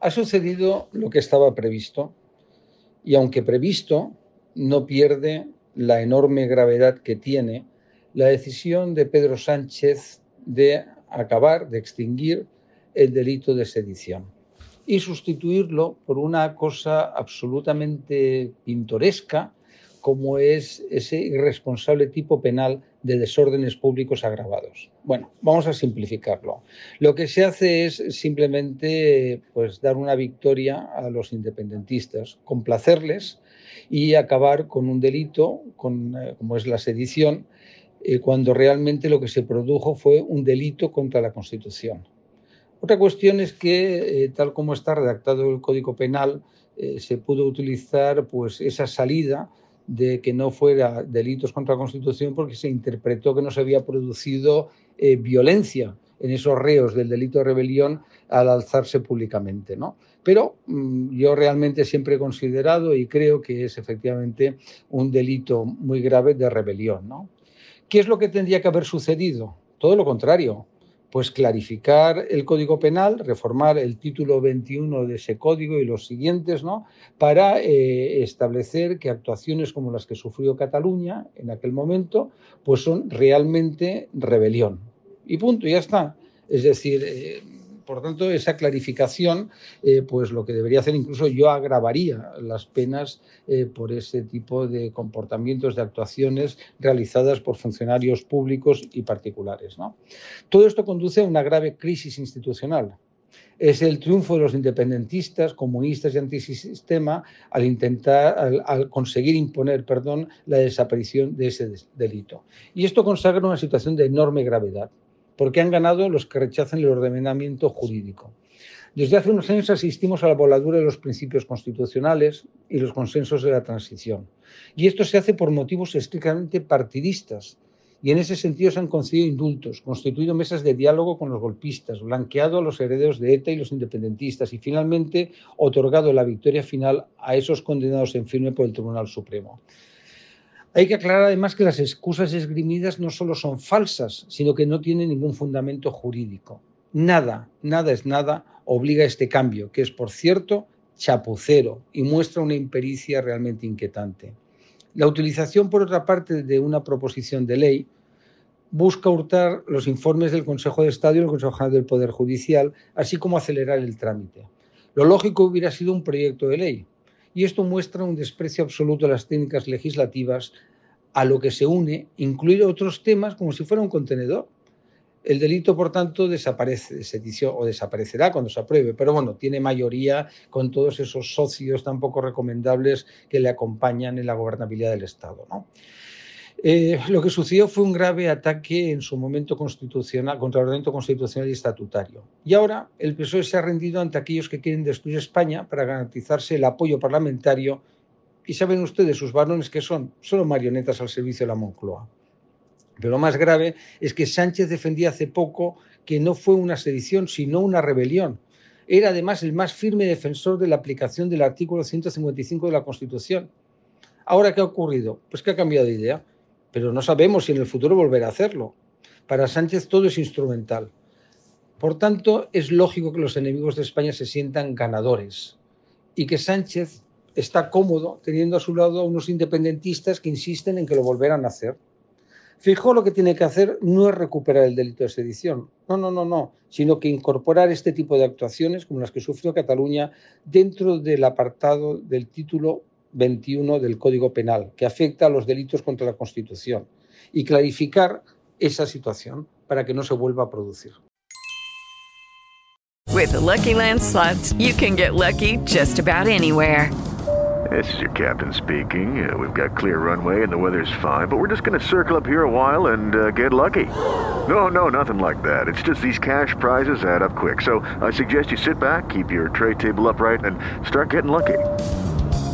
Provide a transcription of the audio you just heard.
Ha sucedido lo que estaba previsto y aunque previsto, no pierde la enorme gravedad que tiene la decisión de Pedro Sánchez de acabar, de extinguir el delito de sedición y sustituirlo por una cosa absolutamente pintoresca como es ese irresponsable tipo penal de desórdenes públicos agravados. Bueno, vamos a simplificarlo. Lo que se hace es simplemente pues, dar una victoria a los independentistas, complacerles y acabar con un delito con, eh, como es la sedición, eh, cuando realmente lo que se produjo fue un delito contra la Constitución. Otra cuestión es que, eh, tal como está redactado el Código Penal, eh, se pudo utilizar pues, esa salida de que no fuera delitos contra la Constitución porque se interpretó que no se había producido eh, violencia en esos reos del delito de rebelión al alzarse públicamente. ¿no? Pero mm, yo realmente siempre he considerado y creo que es efectivamente un delito muy grave de rebelión. ¿no? ¿Qué es lo que tendría que haber sucedido? Todo lo contrario pues clarificar el Código Penal, reformar el título 21 de ese código y los siguientes, ¿no? Para eh, establecer que actuaciones como las que sufrió Cataluña en aquel momento, pues son realmente rebelión. Y punto, ya está. Es decir, eh, por tanto, esa clarificación, eh, pues lo que debería hacer, incluso yo agravaría las penas eh, por ese tipo de comportamientos, de actuaciones realizadas por funcionarios públicos y particulares. Todo esto conduce a una grave crisis institucional. Es el triunfo de los independentistas, comunistas y antisistema al intentar, al conseguir imponer, perdón, la desaparición de ese delito. Y esto consagra una situación de enorme gravedad porque han ganado los que rechazan el ordenamiento jurídico. Desde hace unos años asistimos a la voladura de los principios constitucionales y los consensos de la transición. Y esto se hace por motivos estrictamente partidistas. Y en ese sentido se han concedido indultos, constituido mesas de diálogo con los golpistas, blanqueado a los herederos de ETA y los independentistas y finalmente otorgado la victoria final a esos condenados en firme por el Tribunal Supremo. Hay que aclarar además que las excusas esgrimidas no solo son falsas, sino que no tienen ningún fundamento jurídico. Nada, nada es nada obliga a este cambio, que es, por cierto, chapucero y muestra una impericia realmente inquietante. La utilización, por otra parte, de una proposición de ley busca hurtar los informes del Consejo de Estado y del Consejo General del Poder Judicial, así como acelerar el trámite. Lo lógico hubiera sido un proyecto de ley, y esto muestra un desprecio absoluto de las técnicas legislativas a lo que se une incluir otros temas como si fuera un contenedor. El delito, por tanto, desaparece o desaparecerá cuando se apruebe, pero bueno, tiene mayoría con todos esos socios tan poco recomendables que le acompañan en la gobernabilidad del Estado. ¿no? Eh, lo que sucedió fue un grave ataque en su momento constitucional contra el ordenamiento constitucional y estatutario. Y ahora el PSOE se ha rendido ante aquellos que quieren destruir España para garantizarse el apoyo parlamentario. Y saben ustedes, sus varones que son solo marionetas al servicio de la Moncloa. Pero lo más grave es que Sánchez defendía hace poco que no fue una sedición, sino una rebelión. Era además el más firme defensor de la aplicación del artículo 155 de la Constitución. Ahora, ¿qué ha ocurrido? Pues que ha cambiado de idea pero no sabemos si en el futuro volverá a hacerlo. Para Sánchez todo es instrumental. Por tanto, es lógico que los enemigos de España se sientan ganadores y que Sánchez está cómodo teniendo a su lado a unos independentistas que insisten en que lo volverán a hacer. Fijo lo que tiene que hacer no es recuperar el delito de sedición, no, no, no, no, sino que incorporar este tipo de actuaciones como las que sufrió Cataluña dentro del apartado del título 21 del Código Penal, que afecta a los delitos contra la Constitución, y clarificar esa situación para que no se vuelva a producir. With the Lucky Land slots, you can get lucky just about anywhere. This is your captain speaking. Uh, we've got clear runway and the weather's fine, but we're just going to circle up here a while and uh, get lucky. No, no, nothing like that. It's just these cash prizes add up quick. So I suggest you sit back, keep your tray table upright, and start getting lucky.